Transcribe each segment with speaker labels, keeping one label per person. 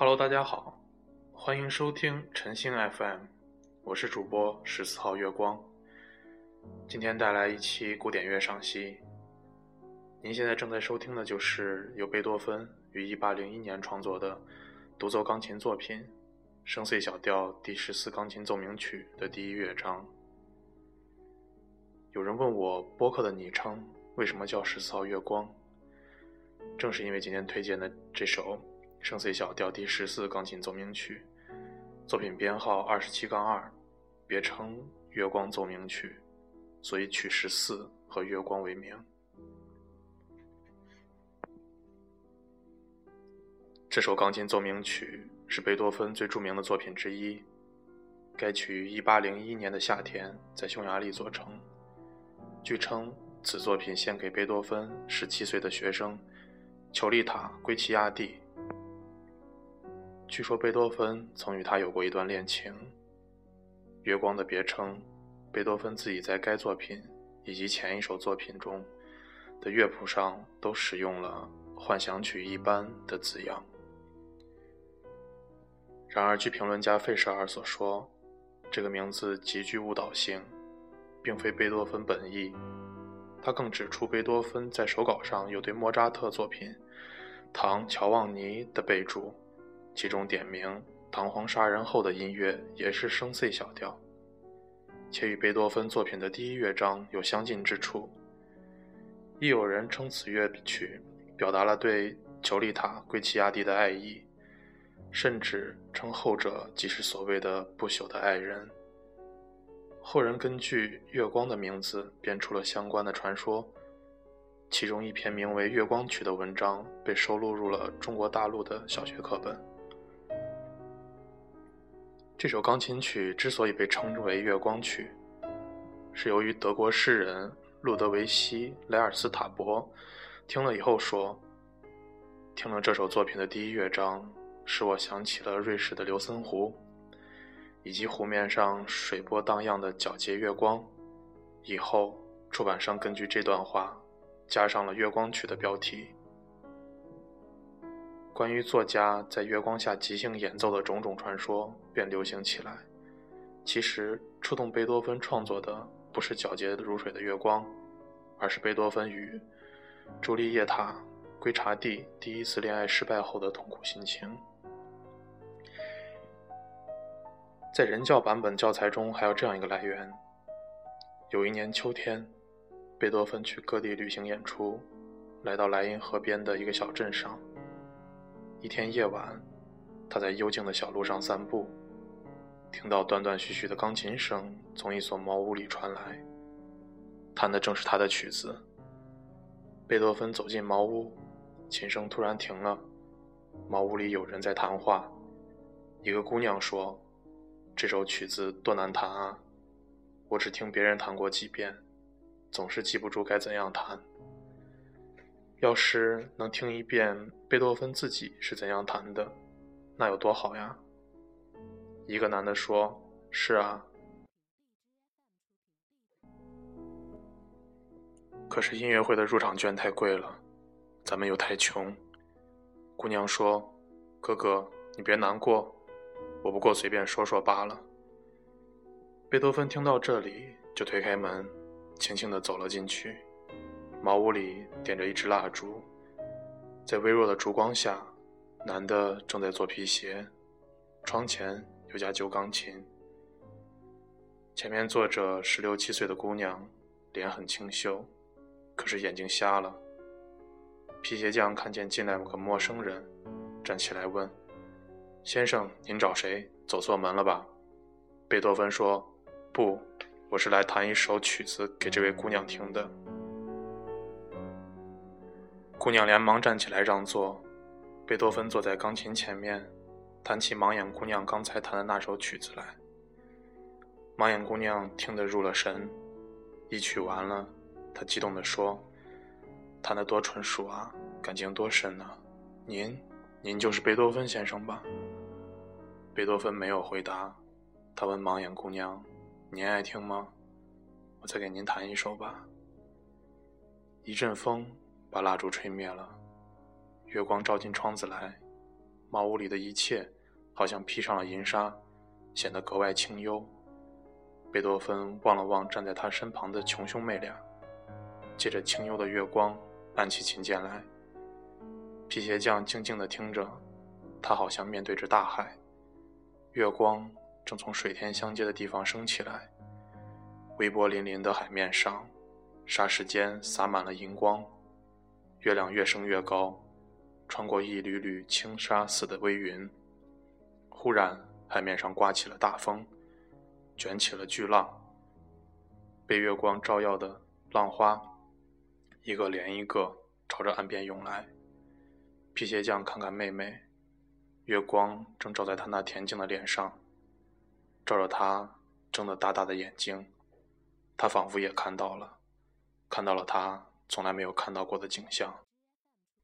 Speaker 1: Hello，大家好，欢迎收听晨星 FM，我是主播十四号月光。今天带来一期古典乐赏析。您现在正在收听的就是由贝多芬于1801年创作的独奏钢琴作品《声碎小调第十四钢琴奏鸣曲》的第一乐章。有人问我播客的昵称为什么叫十四号月光，正是因为今天推荐的这首。圣 C 小调第十四钢琴奏鸣曲，作品编号二十七杠二，别称《月光奏鸣曲》，所以取十四和月光为名。这首钢琴奏鸣曲是贝多芬最著名的作品之一。该曲于一八零一年的夏天在匈牙利作成。据称，此作品献给贝多芬十七岁的学生裘丽塔·圭齐亚蒂。据说贝多芬曾与他有过一段恋情。月光的别称，贝多芬自己在该作品以及前一首作品中的乐谱上都使用了“幻想曲一般”的字样。然而，据评论家费舍尔所说，这个名字极具误导性，并非贝多芬本意。他更指出，贝多芬在手稿上有对莫扎特作品《唐乔旺尼》的备注。其中点名唐皇杀人后的音乐也是声 C 小调，且与贝多芬作品的第一乐章有相近之处。亦有人称此乐曲表达了对裘丽塔·圭齐亚蒂的爱意，甚至称后者即是所谓的不朽的爱人。后人根据月光的名字编出了相关的传说。其中一篇名为《月光曲》的文章被收录入了中国大陆的小学课本。这首钢琴曲之所以被称之为《月光曲》，是由于德国诗人路德维希·莱尔斯塔伯听了以后说：“听了这首作品的第一乐章，使我想起了瑞士的琉森湖，以及湖面上水波荡漾的皎洁月光。”以后，出版商根据这段话，加上了《月光曲》的标题。关于作家在月光下即兴演奏的种种传说便流行起来。其实，触动贝多芬创作的不是皎洁如水的月光，而是贝多芬与朱丽叶塔·圭查蒂第一次恋爱失败后的痛苦心情。在人教版本教材中还有这样一个来源：有一年秋天，贝多芬去各地旅行演出，来到莱茵河边的一个小镇上。一天夜晚，他在幽静的小路上散步，听到断断续续的钢琴声从一所茅屋里传来，弹的正是他的曲子。贝多芬走进茅屋，琴声突然停了，茅屋里有人在谈话。一个姑娘说：“这首曲子多难弹啊，我只听别人弹过几遍，总是记不住该怎样弹。”要是能听一遍贝多芬自己是怎样弹的，那有多好呀！一个男的说：“是啊。”可是音乐会的入场券太贵了，咱们又太穷。姑娘说：“哥哥，你别难过，我不过随便说说罢了。”贝多芬听到这里，就推开门，轻轻地走了进去。茅屋里点着一支蜡烛，在微弱的烛光下，男的正在做皮鞋，窗前有架旧钢琴，前面坐着十六七岁的姑娘，脸很清秀，可是眼睛瞎了。皮鞋匠看见进来个陌生人，站起来问：“先生，您找谁？走错门了吧？”贝多芬说：“不，我是来弹一首曲子给这位姑娘听的。”姑娘连忙站起来让座，贝多芬坐在钢琴前面，弹起盲眼姑娘刚才弹的那首曲子来。盲眼姑娘听得入了神，一曲完了，她激动地说：“弹得多纯熟啊，感情多深啊！您，您就是贝多芬先生吧？”贝多芬没有回答，他问盲眼姑娘：“您爱听吗？我再给您弹一首吧。”一阵风。把蜡烛吹灭了，月光照进窗子来，茅屋里的一切好像披上了银纱，显得格外清幽。贝多芬望了望站在他身旁的穷兄妹俩，借着清幽的月光按起琴键来。皮鞋匠静静地听着，他好像面对着大海，月光正从水天相接的地方升起来，微波粼粼的海面上，霎时间洒满了银光。月亮越升越高，穿过一缕缕轻纱似的微云。忽然，海面上刮起了大风，卷起了巨浪。被月光照耀的浪花，一个连一个朝着岸边涌来。皮鞋匠看看妹妹，月光正照在她那恬静的脸上，照着她睁得大大的眼睛。他仿佛也看到了，看到了她。从来没有看到过的景象，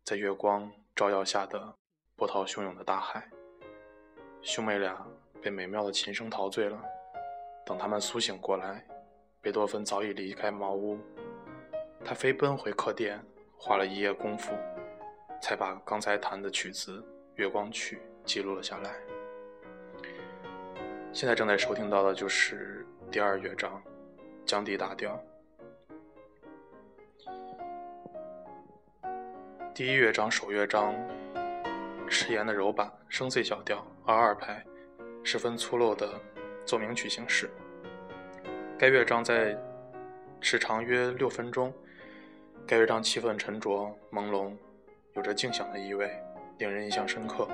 Speaker 1: 在月光照耀下的波涛汹涌的大海。兄妹俩被美妙的琴声陶醉了。等他们苏醒过来，贝多芬早已离开茅屋。他飞奔回客店，花了一夜功夫，才把刚才弹的曲子《月光曲》记录了下来。现在正在收听到的就是第二乐章，降 D 大调。第一乐章首乐章，迟延的柔板，声碎小调，二二拍，十分粗陋的奏鸣曲形式。该乐章在时长约六分钟。该乐章气氛沉着朦胧，有着静享的意味，令人印象深刻。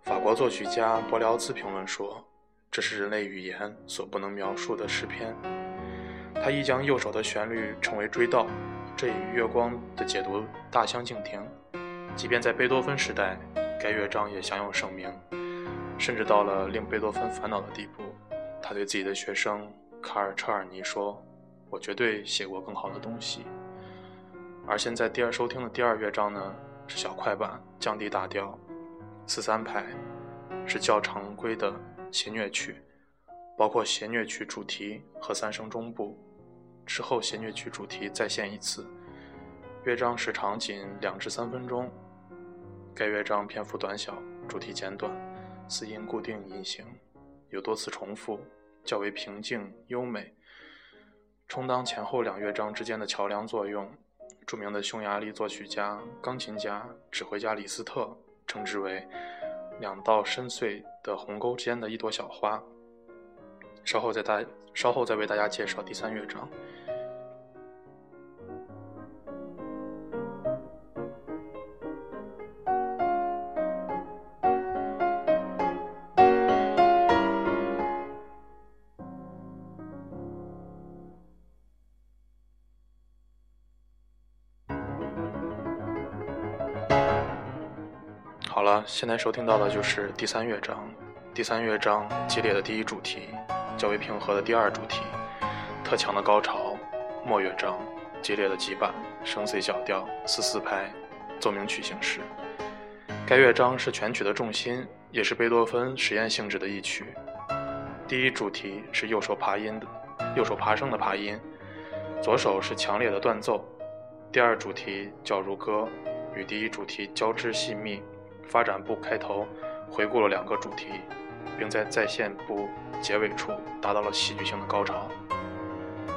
Speaker 1: 法国作曲家柏辽兹评论说：“这是人类语言所不能描述的诗篇。”他亦将右手的旋律称为追悼。这与月光的解读大相径庭。即便在贝多芬时代，该乐章也享有盛名，甚至到了令贝多芬烦恼的地步。他对自己的学生卡尔车尔尼说：“我绝对写过更好的东西。”而现在第二收听的第二乐章呢，是小快板，降低大调，四三拍，是较常规的弦乐曲，包括弦乐曲主题和三声中部。之后，弦乐曲主题再现一次。乐章时长仅两至三分钟。该乐章篇幅短小，主题简短，四音固定音型，有多次重复，较为平静优美，充当前后两乐章之间的桥梁作用。著名的匈牙利作曲家、钢琴家、指挥家李斯特称之为“两道深邃的鸿沟间的一朵小花”。稍后再大，稍后再为大家介绍第三乐章。好了，现在收听到的就是第三乐章。第三乐章激烈的第一主题。较为平和的第二主题，特强的高潮，末乐章，激烈的急板，升 C 小调，四四拍，奏鸣曲形式。该乐章是全曲的重心，也是贝多芬实验性质的一曲。第一主题是右手爬音的，右手爬升的爬音，左手是强烈的断奏。第二主题较如歌，与第一主题交织细密。发展部开头回顾了两个主题。并在再现部结尾处达到了戏剧性的高潮。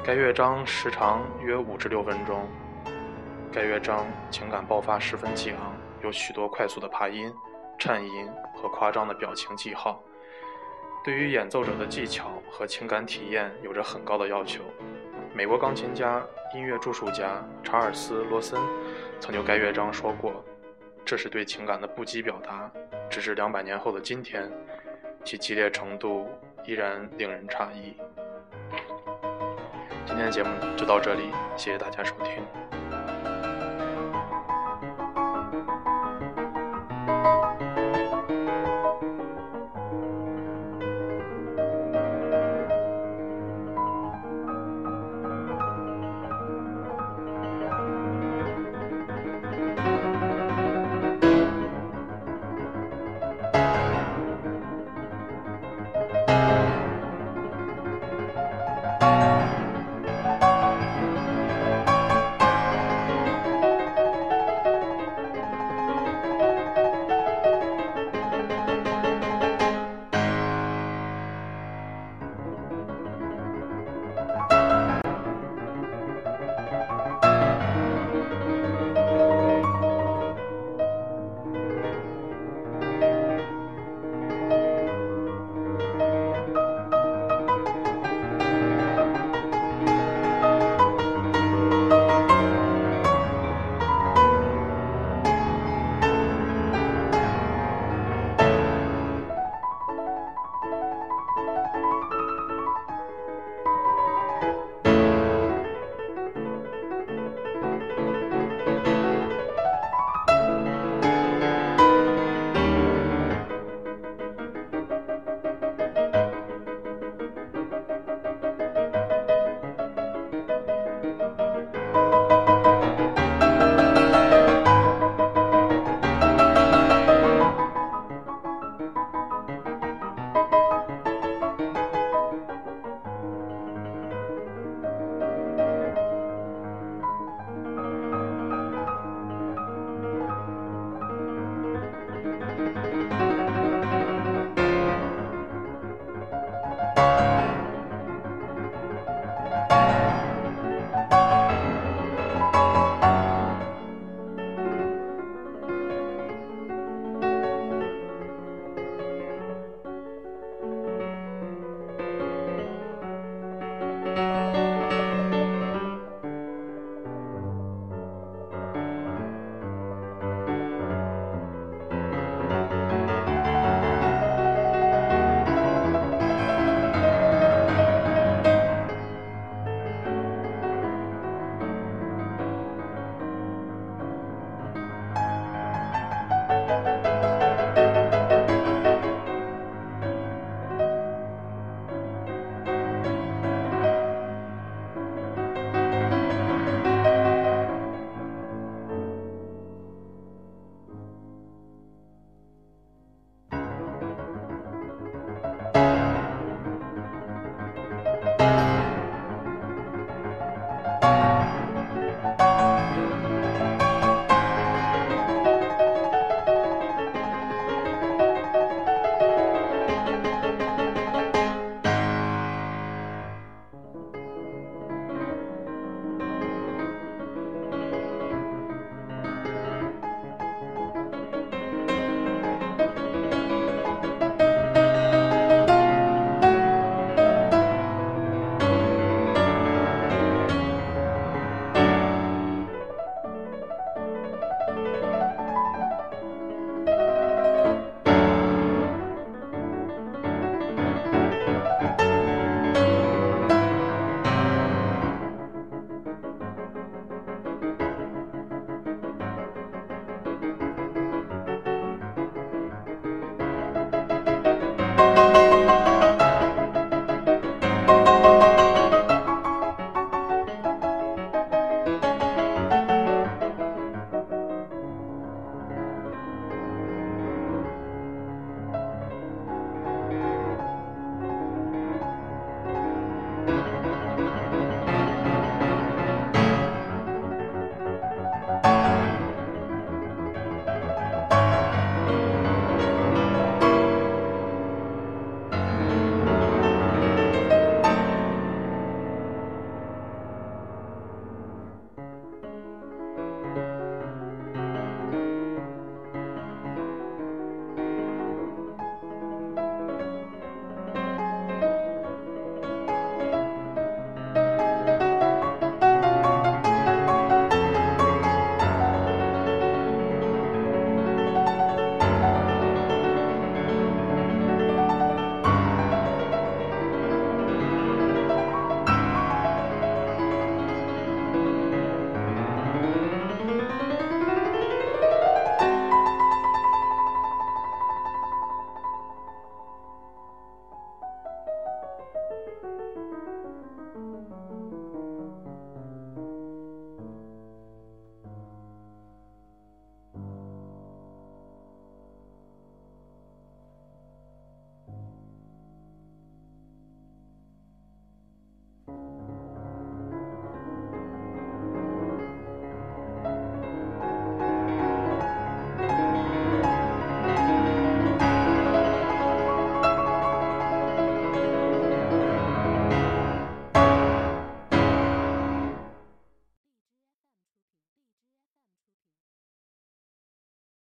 Speaker 1: 该乐章时长约五至六分钟。该乐章情感爆发十分激昂，有许多快速的爬音、颤音和夸张的表情记号，对于演奏者的技巧和情感体验有着很高的要求。美国钢琴家、音乐著述家查尔斯·罗森曾就该乐章说过：“这是对情感的不羁表达，直至两百年后的今天。”其激烈程度依然令人诧异。今天的节目就到这里，谢谢大家收听。